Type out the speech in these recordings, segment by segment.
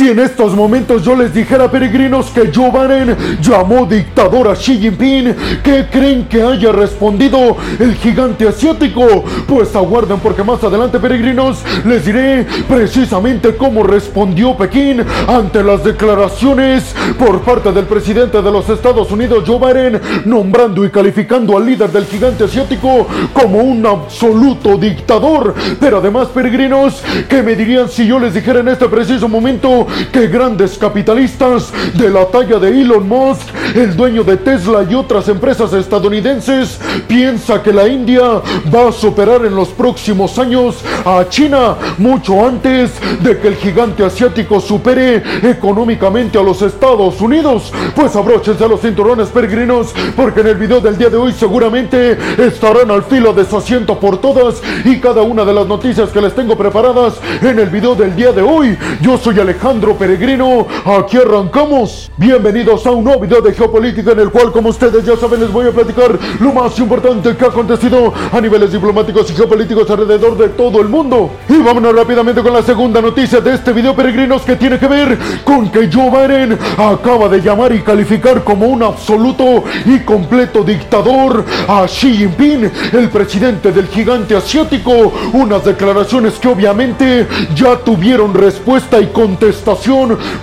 Si en estos momentos yo les dijera, peregrinos, que Joe Biden llamó dictador a Xi Jinping, ¿qué creen que haya respondido el gigante asiático? Pues aguarden porque más adelante, peregrinos, les diré precisamente cómo respondió Pekín ante las declaraciones por parte del presidente de los Estados Unidos, Joe Biden, nombrando y calificando al líder del gigante asiático como un absoluto dictador. Pero además, peregrinos, ¿qué me dirían si yo les dijera en este preciso momento que grandes capitalistas de la talla de Elon Musk, el dueño de Tesla y otras empresas estadounidenses, piensa que la India va a superar en los próximos años a China mucho antes de que el gigante asiático supere económicamente a los Estados Unidos? Pues abróchense a los cinturones peregrinos porque en el video del día de hoy seguramente estarán al filo de su asiento por todas y cada una de las noticias que les tengo preparadas en el video del día de hoy. Yo soy Alejandro Peregrino, aquí arrancamos. Bienvenidos a un nuevo video de geopolítica en el cual, como ustedes ya saben, les voy a platicar lo más importante que ha acontecido a niveles diplomáticos y geopolíticos alrededor de todo el mundo. Y vámonos rápidamente con la segunda noticia de este video, peregrinos, que tiene que ver con que Joe Biden acaba de llamar y calificar como un absoluto y completo dictador a Xi Jinping, el presidente del gigante asiático. Unas declaraciones que obviamente ya tuvieron respuesta y contestación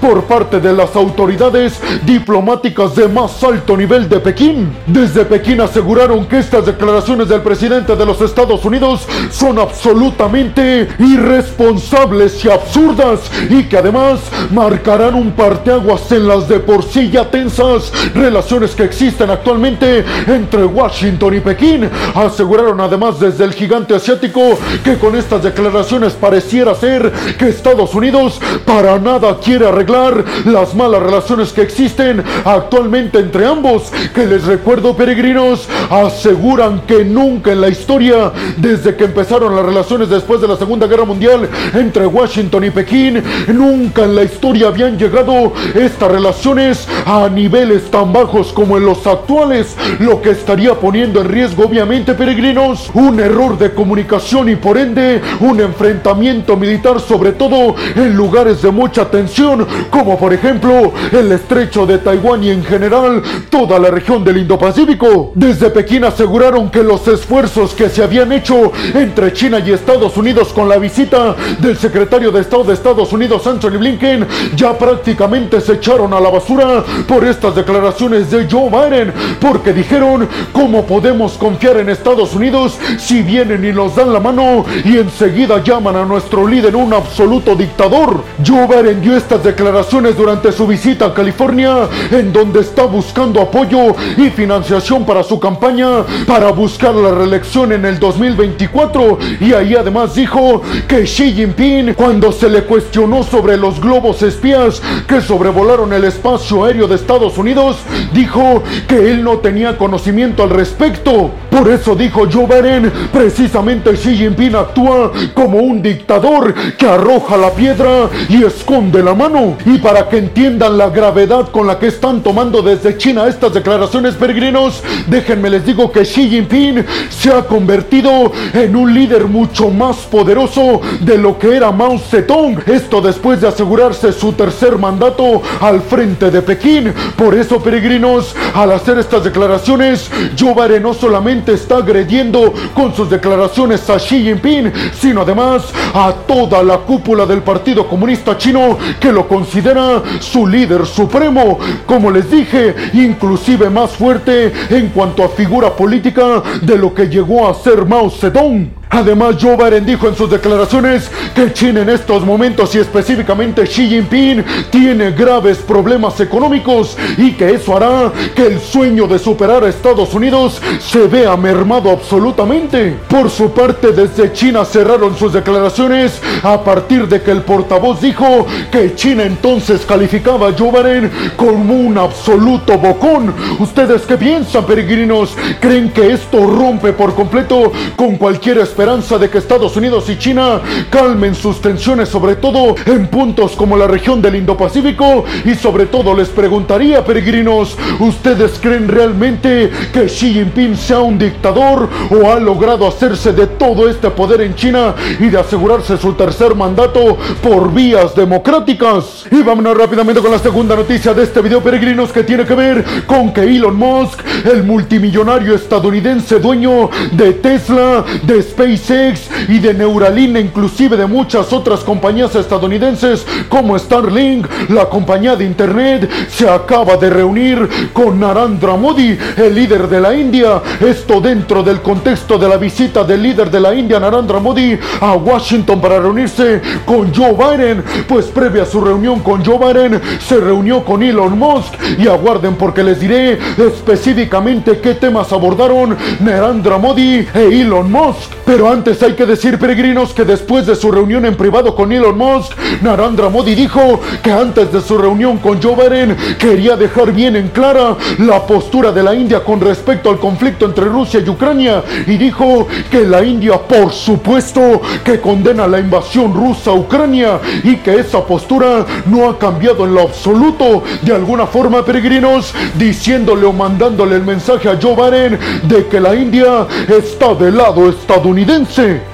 por parte de las autoridades diplomáticas de más alto nivel de Pekín. Desde Pekín aseguraron que estas declaraciones del presidente de los Estados Unidos son absolutamente irresponsables y absurdas y que además marcarán un parteaguas en las de por sí ya tensas relaciones que existen actualmente entre Washington y Pekín. Aseguraron además desde el gigante asiático que con estas declaraciones pareciera ser que Estados Unidos para nada quiere arreglar las malas relaciones que existen actualmente entre ambos, que les recuerdo peregrinos, aseguran que nunca en la historia, desde que empezaron las relaciones después de la Segunda Guerra Mundial entre Washington y Pekín, nunca en la historia habían llegado estas relaciones a niveles tan bajos como en los actuales, lo que estaría poniendo en riesgo obviamente peregrinos un error de comunicación y por ende un enfrentamiento militar sobre todo en lugares de mucha tensión como por ejemplo el estrecho de Taiwán y en general toda la región del Indo-Pacífico. Desde Pekín aseguraron que los esfuerzos que se habían hecho entre China y Estados Unidos con la visita del secretario de Estado de Estados Unidos Anthony Blinken ya prácticamente se echaron a la basura por estas declaraciones de Joe Biden porque dijeron cómo podemos confiar en Estados Unidos si vienen y nos dan la mano y enseguida llaman a nuestro líder un absoluto dictador. Joe Biden dio estas declaraciones durante su visita a California, en donde está buscando apoyo y financiación para su campaña para buscar la reelección en el 2024. Y ahí además dijo que Xi Jinping, cuando se le cuestionó sobre los globos espías que sobrevolaron el espacio aéreo de Estados Unidos, dijo que él no tenía conocimiento al respecto. Por eso dijo Joe Biden, precisamente Xi Jinping actúa como un dictador que arroja la piedra y esconde la mano. Y para que entiendan la gravedad con la que están tomando desde China estas declaraciones peregrinos, déjenme les digo que Xi Jinping se ha convertido en un líder mucho más poderoso de lo que era Mao Zedong. Esto después de asegurarse su tercer mandato al frente de Pekín. Por eso, peregrinos, al hacer estas declaraciones, Joe Biden no solamente está agrediendo con sus declaraciones a Xi Jinping, sino además a toda la cúpula del Partido Comunista Chino que lo considera su líder supremo. Como les dije, inclusive más fuerte en cuanto a figura política de lo que llegó a ser Mao Zedong. Además, Joe Biden dijo en sus declaraciones que China en estos momentos y específicamente Xi Jinping tiene graves problemas económicos y que eso hará que el sueño de superar a Estados Unidos se vea mermado absolutamente. Por su parte, desde China cerraron sus declaraciones a partir de que el portavoz dijo que China entonces calificaba a Joe Biden como un absoluto bocón. ¿Ustedes qué piensan, peregrinos? ¿Creen que esto rompe por completo con cualquier esperanza de que Estados Unidos y China calmen sus tensiones, sobre todo en puntos como la región del Indo-Pacífico. Y sobre todo les preguntaría, peregrinos, ¿ustedes creen realmente que Xi Jinping sea un dictador o ha logrado hacerse de todo este poder en China y de asegurarse su tercer mandato por vías democráticas? Y vámonos rápidamente con la segunda noticia de este video, peregrinos, que tiene que ver con que Elon Musk, el multimillonario estadounidense dueño de Tesla, de y de Neuralink, inclusive de muchas otras compañías estadounidenses como Starlink, la compañía de internet, se acaba de reunir con Narendra Modi, el líder de la India. Esto dentro del contexto de la visita del líder de la India, Narendra Modi, a Washington para reunirse con Joe Biden. Pues previa a su reunión con Joe Biden, se reunió con Elon Musk. Y aguarden porque les diré específicamente qué temas abordaron Narendra Modi e Elon Musk. Pero antes hay que decir, peregrinos, que después de su reunión en privado con Elon Musk, Narendra Modi dijo que antes de su reunión con Joe Biden quería dejar bien en clara la postura de la India con respecto al conflicto entre Rusia y Ucrania y dijo que la India, por supuesto, que condena la invasión rusa a Ucrania y que esa postura no ha cambiado en lo absoluto. De alguna forma, peregrinos, diciéndole o mandándole el mensaje a Joe Biden de que la India está del lado estadounidense.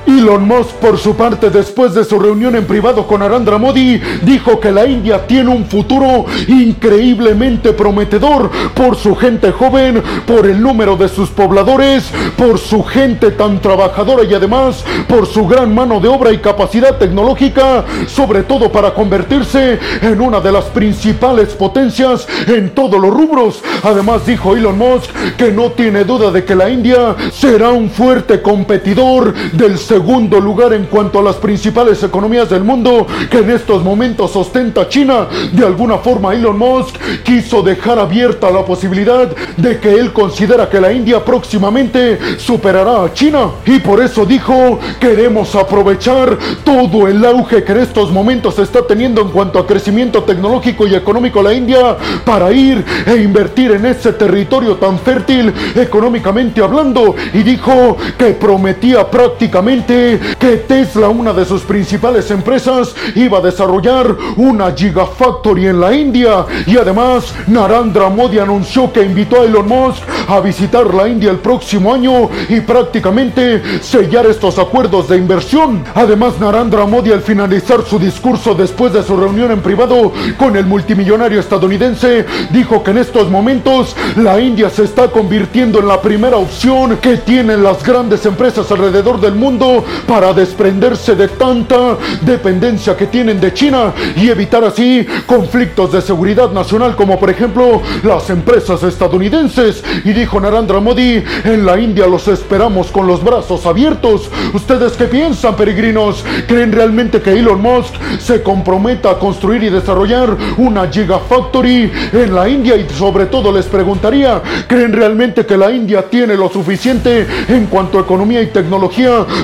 Elon Musk, por su parte, después de su reunión en privado con Narendra Modi, dijo que la India tiene un futuro increíblemente prometedor por su gente joven, por el número de sus pobladores, por su gente tan trabajadora y además por su gran mano de obra y capacidad tecnológica, sobre todo para convertirse en una de las principales potencias en todos los rubros. Además dijo Elon Musk que no tiene duda de que la India será un fuerte competidor del segundo lugar en cuanto a las principales economías del mundo que en estos momentos ostenta China. De alguna forma Elon Musk quiso dejar abierta la posibilidad de que él considera que la India próximamente superará a China y por eso dijo queremos aprovechar todo el auge que en estos momentos está teniendo en cuanto a crecimiento tecnológico y económico la India para ir e invertir en ese territorio tan fértil económicamente hablando y dijo que prometía prácticamente que Tesla, una de sus principales empresas, iba a desarrollar una Gigafactory en la India y además Narendra Modi anunció que invitó a Elon Musk a visitar la India el próximo año y prácticamente sellar estos acuerdos de inversión. Además, Narendra Modi al finalizar su discurso después de su reunión en privado con el multimillonario estadounidense, dijo que en estos momentos la India se está convirtiendo en la primera opción que tienen las grandes empresas alrededor del mundo para desprenderse de tanta dependencia que tienen de China y evitar así conflictos de seguridad nacional como por ejemplo las empresas estadounidenses. Y dijo Narendra Modi, en la India los esperamos con los brazos abiertos. ¿Ustedes qué piensan, peregrinos? ¿Creen realmente que Elon Musk se comprometa a construir y desarrollar una Gigafactory en la India? Y sobre todo les preguntaría, ¿creen realmente que la India tiene lo suficiente en cuanto a economía y tecnología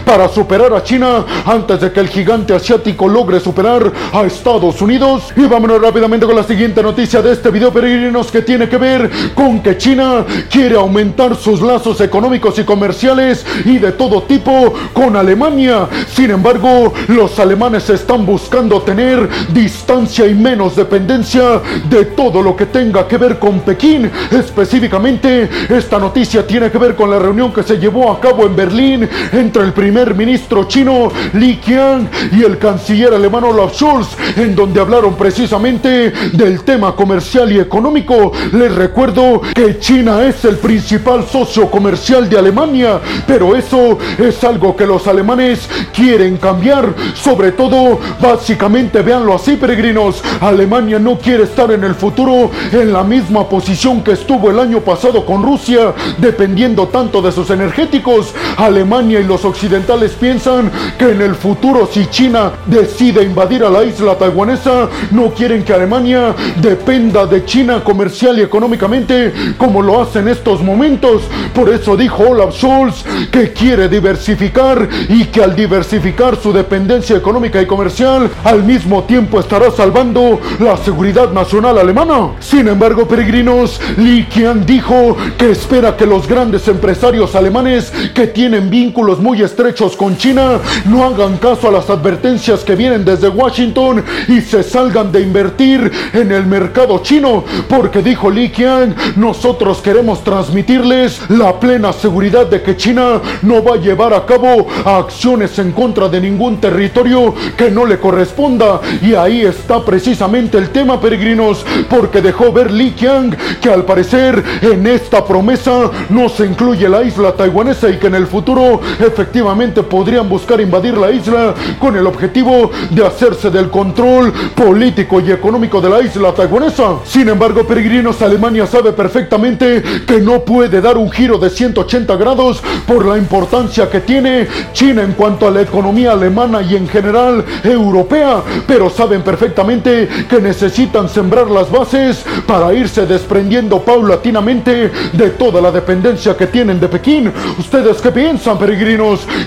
para superar a China antes de que el gigante asiático logre superar a Estados Unidos? Y vámonos rápidamente con la siguiente noticia de este video, peregrinos, que tiene que ver con que China quiere aumentar sus lazos económicos y comerciales y de todo tipo con Alemania. Sin embargo, los alemanes están buscando tener distancia y menos dependencia de todo lo que tenga que ver con Pekín. Específicamente, esta noticia tiene que ver con la reunión que se llevó a cabo en Berlín entre el primer ministro chino Li Qiang y el canciller alemán Olaf Scholz, en donde hablaron precisamente del tema comercial y económico. Les recuerdo que China es el principal socio comercial de Alemania, pero eso es algo que los alemanes quieren cambiar. Sobre todo, básicamente, véanlo así, peregrinos, Alemania no quiere estar en el futuro en la misma posición que estuvo el año pasado con Rusia, dependiendo tanto de sus energéticos. Alemania y los occidentales piensan que en el futuro, si China decide invadir a la isla taiwanesa, no quieren que Alemania dependa de China comercial y económicamente como lo hace en estos momentos. Por eso dijo Olaf Scholz que quiere diversificar y que al diversificar su dependencia económica y comercial, al mismo tiempo estará salvando la seguridad nacional alemana. Sin embargo, peregrinos, Li Qian dijo que espera que los grandes empresarios alemanes que tienen vínculos vínculos muy estrechos con China, no hagan caso a las advertencias que vienen desde Washington y se salgan de invertir en el mercado chino, porque dijo Li Qiang, nosotros queremos transmitirles la plena seguridad de que China no va a llevar a cabo acciones en contra de ningún territorio que no le corresponda. Y ahí está precisamente el tema, peregrinos, porque dejó ver Li Qiang que al parecer en esta promesa no se incluye la isla taiwanesa y que en el futuro efectivamente podrían buscar invadir la isla con el objetivo de hacerse del control político y económico de la isla taiwanesa. Sin embargo, peregrinos, Alemania sabe perfectamente que no puede dar un giro de 180 grados por la importancia que tiene China en cuanto a la economía alemana y en general europea, pero saben perfectamente que necesitan sembrar las bases para irse desprendiendo paulatinamente de toda la dependencia que tienen de Pekín. ¿Ustedes qué piensan, peregrinos?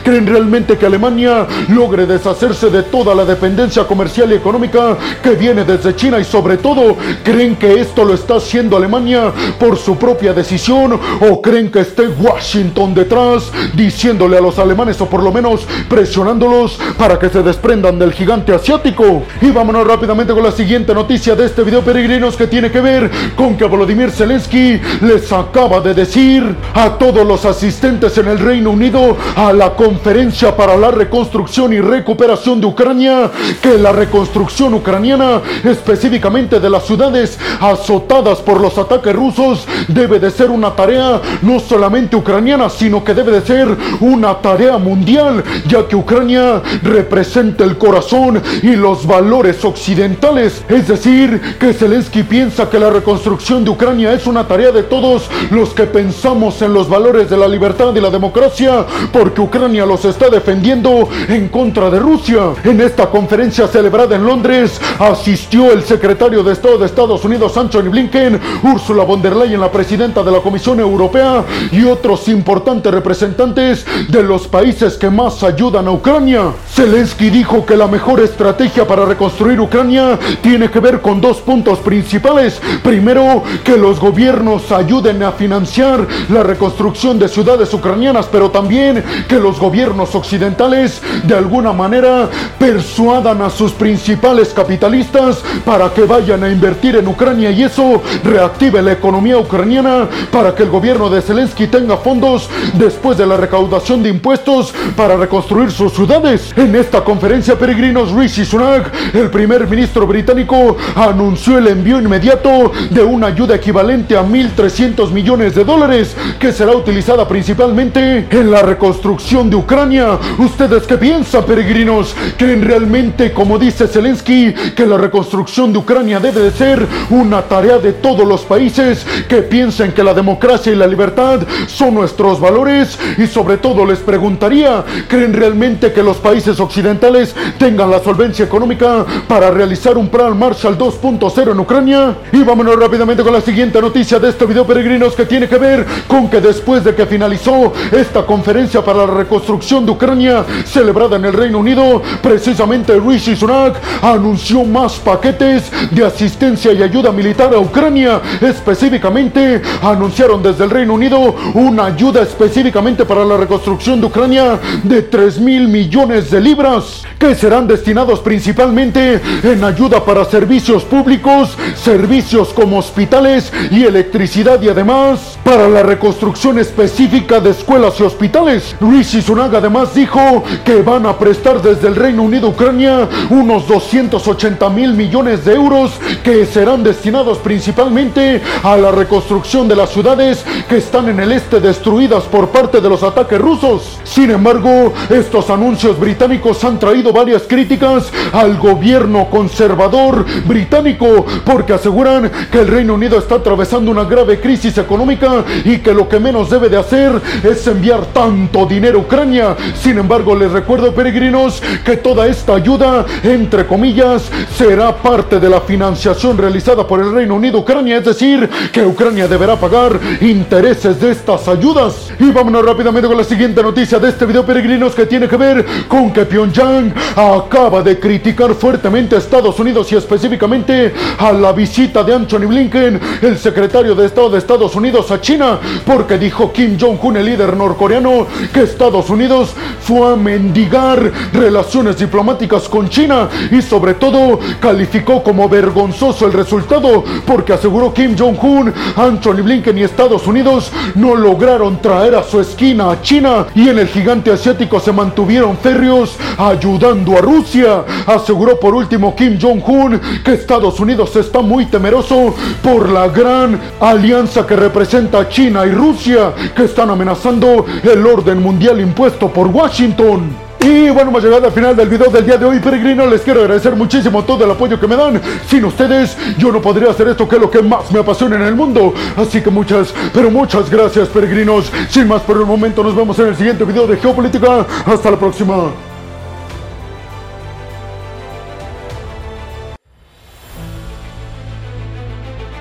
¿Creen realmente que Alemania logre deshacerse de toda la dependencia comercial y económica que viene desde China y sobre todo, creen que esto lo está haciendo Alemania por su propia decisión o creen que esté Washington detrás diciéndole a los alemanes o por lo menos presionándolos para que se desprendan del gigante asiático? Y vámonos rápidamente con la siguiente noticia de este video peregrinos que tiene que ver con que Volodymyr Zelensky les acaba de decir a todos los asistentes en el Reino Unido a la conferencia para la reconstrucción y recuperación de Ucrania que la reconstrucción ucraniana, específicamente de las ciudades azotadas por los ataques rusos, debe de ser una tarea no solamente ucraniana, sino que debe de ser una tarea mundial, ya que Ucrania representa el corazón y los valores occidentales. Es decir, que Zelensky piensa que la reconstrucción de Ucrania es una tarea de todos los que pensamos en los valores de la libertad y la democracia, porque Ucrania los está defendiendo en contra de Rusia. En esta conferencia celebrada en Londres asistió el secretario de Estado de Estados Unidos, Anthony Blinken, Ursula von der Leyen, la presidenta de la Comisión Europea, y otros importantes representantes de los países que más ayudan a Ucrania. Zelensky dijo que la mejor estrategia para reconstruir Ucrania tiene que ver con dos puntos principales. Primero, que los gobiernos ayuden a financiar la reconstrucción de ciudades ucranianas, pero también que los gobiernos occidentales de alguna manera persuadan a sus principales capitalistas para que vayan a invertir en Ucrania y eso reactive la economía ucraniana para que el gobierno de Zelensky tenga fondos después de la recaudación de impuestos para reconstruir sus ciudades. En esta conferencia, peregrinos, Rishi Sunak, el primer ministro británico, anunció el envío inmediato de una ayuda equivalente a 1.300 millones de dólares que será utilizada principalmente en la reconstrucción de Ucrania. ¿Ustedes qué piensan, peregrinos? ¿Creen realmente, como dice Zelensky, que la reconstrucción de Ucrania debe de ser una tarea de todos los países que piensen que la democracia y la libertad son nuestros valores? Y sobre todo les preguntaría, ¿creen realmente que los países occidentales tengan la solvencia económica para realizar un plan Marshall 2.0 en Ucrania? Y vámonos rápidamente con la siguiente noticia de este video, peregrinos, que tiene que ver con que después de que finalizó esta conferencia para la reconstrucción de Ucrania celebrada en el Reino Unido, precisamente Rishi Sunak anunció más paquetes de asistencia y ayuda militar a Ucrania. Específicamente, anunciaron desde el Reino Unido una ayuda específicamente para la reconstrucción de Ucrania de 3 mil millones de libras, que serán destinados principalmente en ayuda para servicios públicos, servicios como hospitales y electricidad y además para la reconstrucción específica de escuelas y hospitales. Rishi Sunak además dijo que van a prestar desde el Reino Unido Ucrania unos 280 mil millones de euros que serán destinados principalmente a la reconstrucción de las ciudades que están en el este destruidas por parte de los ataques rusos. Sin embargo, estos anuncios británicos han traído varias críticas al gobierno conservador británico porque aseguran que el Reino Unido está atravesando una grave crisis económica y que lo que menos debe de hacer es enviar tanto dinero Ucrania. Sin embargo, les recuerdo, peregrinos, que toda esta ayuda, entre comillas, será parte de la financiación realizada por el Reino Unido Ucrania, es decir, que Ucrania deberá pagar intereses de estas ayudas. Y vámonos rápidamente con la siguiente noticia de este video, peregrinos, que tiene que ver con que Pyongyang acaba de criticar fuertemente a Estados Unidos y específicamente a la visita de Anthony Blinken, el secretario de Estado de Estados Unidos a China, porque dijo Kim Jong-un, el líder norcoreano, que Estados Unidos fue a mendigar relaciones diplomáticas con China y sobre todo calificó como vergonzoso el resultado porque aseguró Kim Jong-un, Anthony Blinken y Estados Unidos no lograron traer a su esquina a China y en el gigante asiático se mantuvieron férreos ayudando a Rusia. Aseguró por último Kim Jong-un que Estados Unidos está muy temeroso por la gran alianza que representa China y Rusia que están amenazando el orden mundial impuesto por Washington. Y bueno, hemos llegado al final del video del día de hoy, peregrino. Les quiero agradecer muchísimo todo el apoyo que me dan. Sin ustedes, yo no podría hacer esto que es lo que más me apasiona en el mundo. Así que muchas, pero muchas gracias, peregrinos. Sin más por el momento, nos vemos en el siguiente video de Geopolítica. Hasta la próxima.